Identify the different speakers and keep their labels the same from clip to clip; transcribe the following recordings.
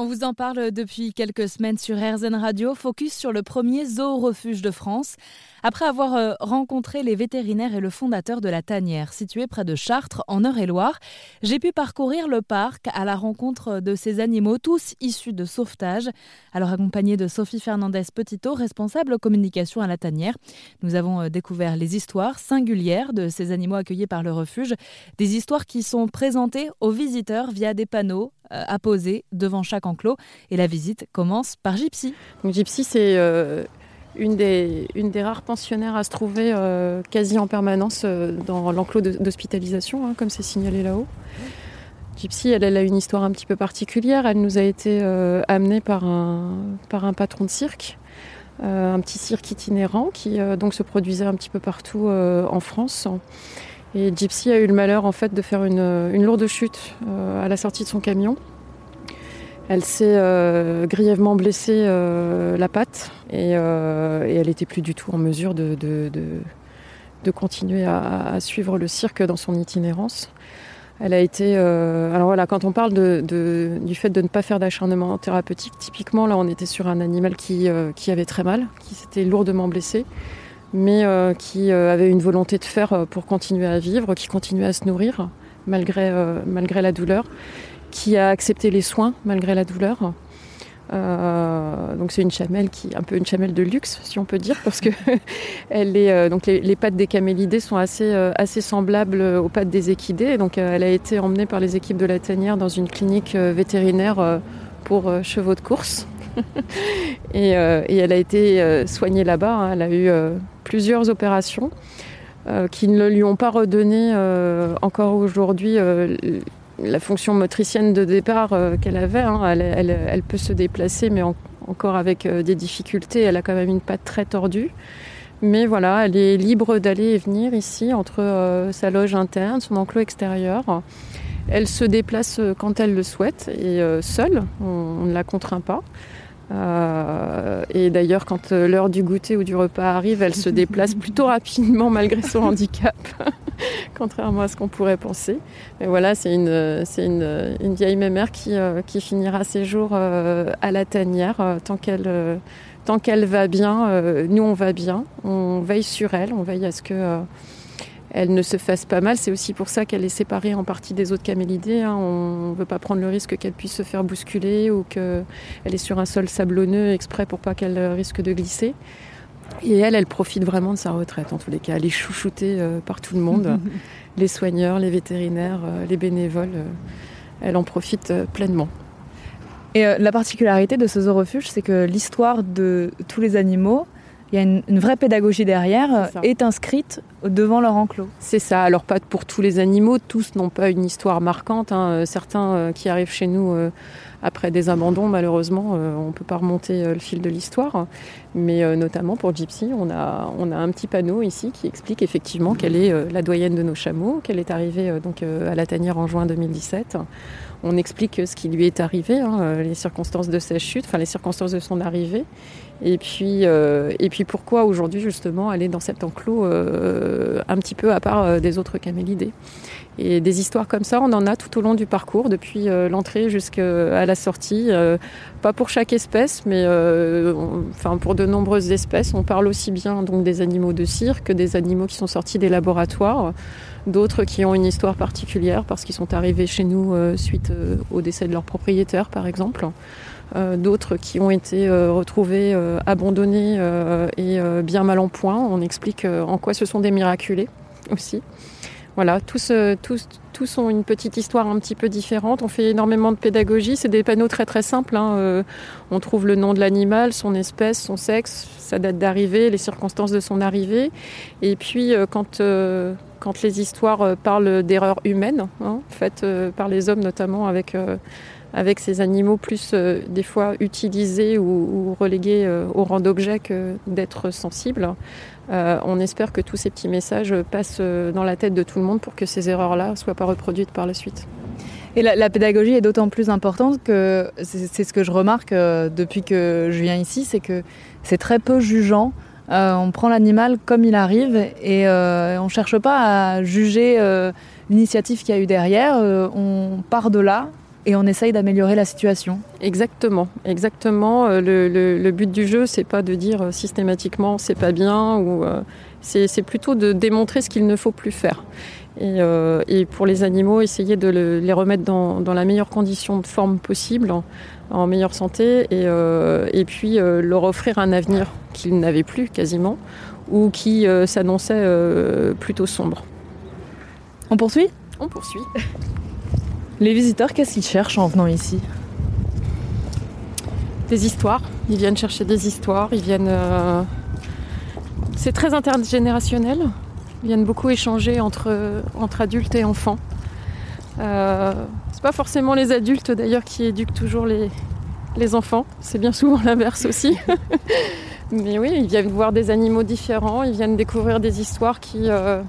Speaker 1: On vous en parle depuis quelques semaines sur RZN Radio, focus sur le premier zoo-refuge de France. Après avoir euh, rencontré les vétérinaires et le fondateur de la tanière, située près de Chartres, en Eure-et-Loire, j'ai pu parcourir le parc à la rencontre de ces animaux, tous issus de sauvetage. Alors, accompagné de Sophie Fernandez Petito, responsable communication à la tanière, nous avons euh, découvert les histoires singulières de ces animaux accueillis par le refuge, des histoires qui sont présentées aux visiteurs via des panneaux euh, apposés devant chaque enclos. Et la visite commence par Gypsy.
Speaker 2: Donc, Gypsy, c'est une des, une des rares pensionnaires à se trouver euh, quasi en permanence euh, dans l'enclos d'hospitalisation, hein, comme c'est signalé là-haut. Gypsy, elle, a une histoire un petit peu particulière. Elle nous a été euh, amenée par un, par un patron de cirque, un petit cirque itinérant qui donc se produisait un petit peu partout en France. Et Gypsy a eu le malheur en fait de faire une, lourde chute à la sortie de son camion. Elle s'est euh, grièvement blessée euh, la patte euh, et, elle n'était plus du tout en mesure de, continuer à, suivre le cirque dans son itinérance. Elle a été. alors voilà, quand on parle du fait de ne pas faire d'acharnement thérapeutique, typiquement là on était sur un animal qui, avait très mal, qui s'était lourdement blessé, mais qui avait une volonté de faire pour continuer à vivre, qui continuait à se nourrir malgré, malgré la douleur qui a accepté les soins malgré la douleur. Euh, donc c'est une chamelle qui un peu une chamelle de luxe si on peut dire parce que elle est euh, donc les, pattes des camélidés sont assez euh, assez semblables aux pattes des équidés donc elle a été emmenée par les équipes de la tanière dans une clinique vétérinaire pour chevaux de course et, elle a été soignée là-bas hein. elle a eu plusieurs opérations qui ne lui ont pas redonné encore aujourd'hui la fonction motricienne de départ euh, qu'elle avait. Hein, elle, peut se déplacer, mais encore avec euh, des difficultés. Elle a quand même une patte très tordue. Mais voilà, elle est libre d'aller et venir ici entre euh, sa loge interne, son enclos extérieur. Elle se déplace quand elle le souhaite et seule, on ne la contraint pas. Euh, et d'ailleurs, quand euh, l'heure du goûter ou du repas arrive, elle se déplace plutôt rapidement malgré son handicap, contrairement à ce qu'on pourrait penser. Mais voilà, c'est une, c'est une, une, vieille mémère qui, euh, qui finira ses jours à la tanière tant qu'elle, tant qu'elle va bien. nous, on va bien. On veille sur elle, on veille à ce que elle ne se fasse pas mal. C'est aussi pour ça qu'elle est séparée en partie des autres camélidés. Hein. On ne veut pas prendre le risque qu'elle puisse se faire bousculer ou qu'elle est sur un sol sablonneux exprès pour pas qu'elle risque de glisser. Et elle, elle profite vraiment de sa retraite en tous les cas. Elle est chouchoutée euh, par tout le monde, les soigneurs, les vétérinaires, euh, les bénévoles. Euh, elle en profite pleinement.
Speaker 1: Et la particularité de ce zoo refuge, c'est que l'histoire de tous les animaux, il y a une, vraie pédagogie derrière, est, inscrite devant leur enclos.
Speaker 2: C'est ça. Alors pas pour tous les animaux, tous n'ont pas une histoire marquante. Hein. Certains euh, qui arrivent chez nous euh, après des abandons, malheureusement, on ne peut pas remonter le fil de l'histoire. Mais notamment pour Gypsy, on a, on a un petit panneau ici qui explique effectivement qu'elle est la doyenne de nos chameaux, qu'elle est arrivée donc à la tanière en juin 2017. On explique ce qui lui est arrivé, hein, les circonstances de sa chute, enfin les circonstances de son arrivée. Et puis, euh, et puis pourquoi aujourd'hui justement aller dans cet enclos euh, un petit peu à part euh, des autres camélidés. Et des histoires comme ça, on en a tout au long du parcours, depuis l'entrée jusqu'à la sortie. pas pour chaque espèce, mais enfin pour de nombreuses espèces. On parle aussi bien donc des animaux de cirque que des animaux qui sont sortis des laboratoires, d'autres qui ont une histoire particulière parce qu'ils sont arrivés chez nous suite au décès de leur propriétaire, par exemple. Euh, d'autres qui ont été euh, retrouvés euh, abandonnés et bien mal en point. On explique en quoi ce sont des miraculés aussi. Voilà, tous, tous, ont une petite histoire un petit peu différente. On fait énormément de pédagogie. C'est des panneaux très très simples. Hein. on trouve le nom de l'animal, son espèce, son sexe, sa date d'arrivée, les circonstances de son arrivée. Et puis quand, quand les histoires parlent d'erreurs humaines, hein, faites par les hommes notamment avec avec ces animaux plus euh, des fois utilisés ou, relégués euh, au rang d'objet que d'être sensibles. Euh, on espère que tous ces petits messages passent dans la tête de tout le monde pour que ces erreurs-là ne soient pas reproduites par la suite.
Speaker 1: Et la, pédagogie est d'autant plus importante que c'est ce que je remarque depuis que je viens ici, c'est que c'est très peu jugeant on prend l'animal comme il arrive et on ne cherche pas à juger l'initiative qu'il y a eu derrière. on part de là et on essaye d'améliorer la situation.
Speaker 2: Exactement, exactement. Euh, le, but du jeu, c'est pas de dire euh, systématiquement c'est pas bien ou euh, c'est plutôt de démontrer ce qu'il ne faut plus faire. Et, pour les animaux, essayer de les remettre dans, la meilleure condition de forme possible, en, meilleure santé, et, puis leur offrir un avenir qu'ils n'avaient plus quasiment, ou qui s'annonçait plutôt sombre.
Speaker 1: On poursuit?
Speaker 2: On poursuit.
Speaker 1: Les visiteurs, qu'est-ce qu'ils cherchent en venant ici?
Speaker 2: Des histoires. Ils viennent chercher des histoires. Ils viennent. Euh, c'est très intergénérationnel. Ils viennent beaucoup échanger entre, entre adultes et enfants. Euh, c'est pas forcément les adultes d'ailleurs qui éduquent toujours les, les enfants. C'est bien souvent l'inverse aussi. Mais oui, ils viennent voir des animaux différents. Ils viennent découvrir des histoires qui euh,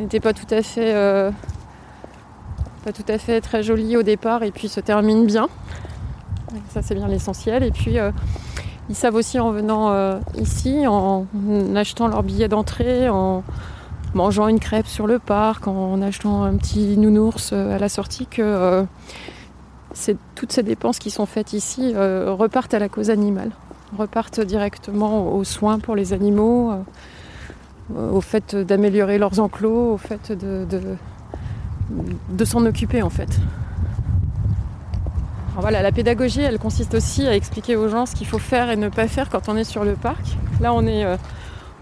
Speaker 2: n'étaient pas tout à fait pas tout à fait très joli au départ et puis se termine bien. Ça c'est bien l'essentiel. Et puis euh, ils savent aussi en venant euh, ici, en achetant leur billet d'entrée, en mangeant une crêpe sur le parc, en achetant un petit nounours euh, à la sortie, que toutes ces dépenses qui sont faites ici repartent à la cause animale, repartent directement aux soins pour les animaux, au fait d'améliorer leurs enclos, au fait de s'en occuper en fait. voilà, la pédagogie, elle consiste aussi à expliquer aux gens ce qu'il faut faire et ne pas faire quand on est sur le parc. Là, on est euh,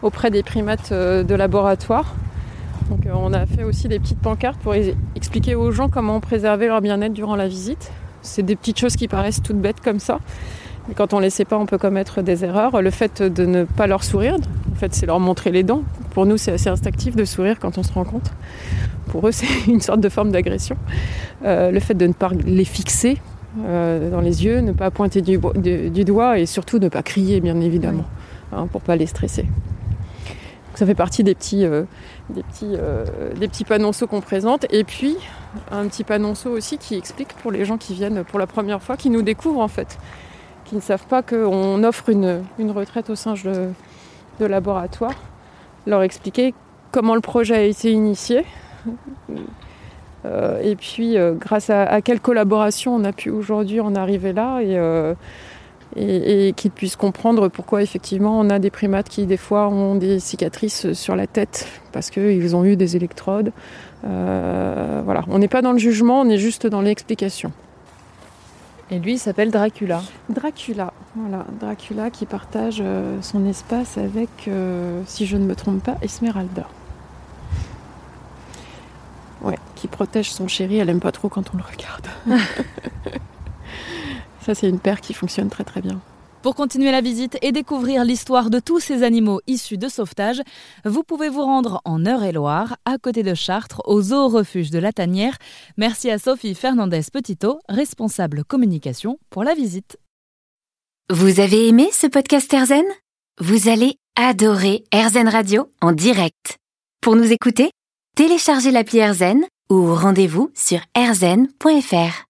Speaker 2: auprès des primates euh, de laboratoire. Euh, on a fait aussi des petites pancartes pour expliquer aux gens comment préserver leur bien-être durant la visite. C'est des petites choses qui paraissent toutes bêtes comme ça. Mais quand on ne les sait pas, on peut commettre des erreurs. Le fait de ne pas leur sourire, en fait, c'est leur montrer les dents. Pour nous, c'est assez instinctif de sourire quand on se rend compte pour eux, c'est une sorte de forme d'agression. Euh, le fait de ne pas les fixer dans les yeux, ne pas pointer du, doigt et surtout ne pas crier, bien évidemment, hein, pour ne pas les stresser. Ça fait partie des petits, euh, des petits, des petits panonceaux qu'on présente. Et puis, un petit panonceau aussi qui explique pour les gens qui viennent pour la première fois, qui nous découvrent en fait, qui ne savent pas qu'on offre une, retraite au singe de, laboratoire, leur expliquer comment le projet a été initié, euh, et puis, euh, grâce à, quelle collaboration on a pu aujourd'hui en arriver là. Et, euh, et, qu'ils puissent comprendre pourquoi effectivement on a des primates qui des fois ont des cicatrices sur la tête parce qu'ils ont eu des électrodes. voilà, on n'est pas dans le jugement, on est juste dans l'explication.
Speaker 1: Et lui, il s'appelle Dracula.
Speaker 2: Dracula, voilà, Dracula qui partage son espace avec, si je ne me trompe pas, Esmeralda. Ouais, qui protège son chéri, elle aime pas trop quand on le regarde. Ça, c'est une paire qui fonctionne très très bien.
Speaker 1: Pour continuer la visite et découvrir l'histoire de tous ces animaux issus de sauvetage, vous pouvez vous rendre en Eure-et-Loire, à côté de Chartres, au zoo refuge de la Tanière. Merci à Sophie Fernandez-Petito, responsable communication pour la visite.
Speaker 3: Vous avez aimé ce podcast Erzen Vous allez adorer Erzen Radio en direct. Pour nous écouter, téléchargez l'appli AirZen ou rendez-vous sur airzen.fr.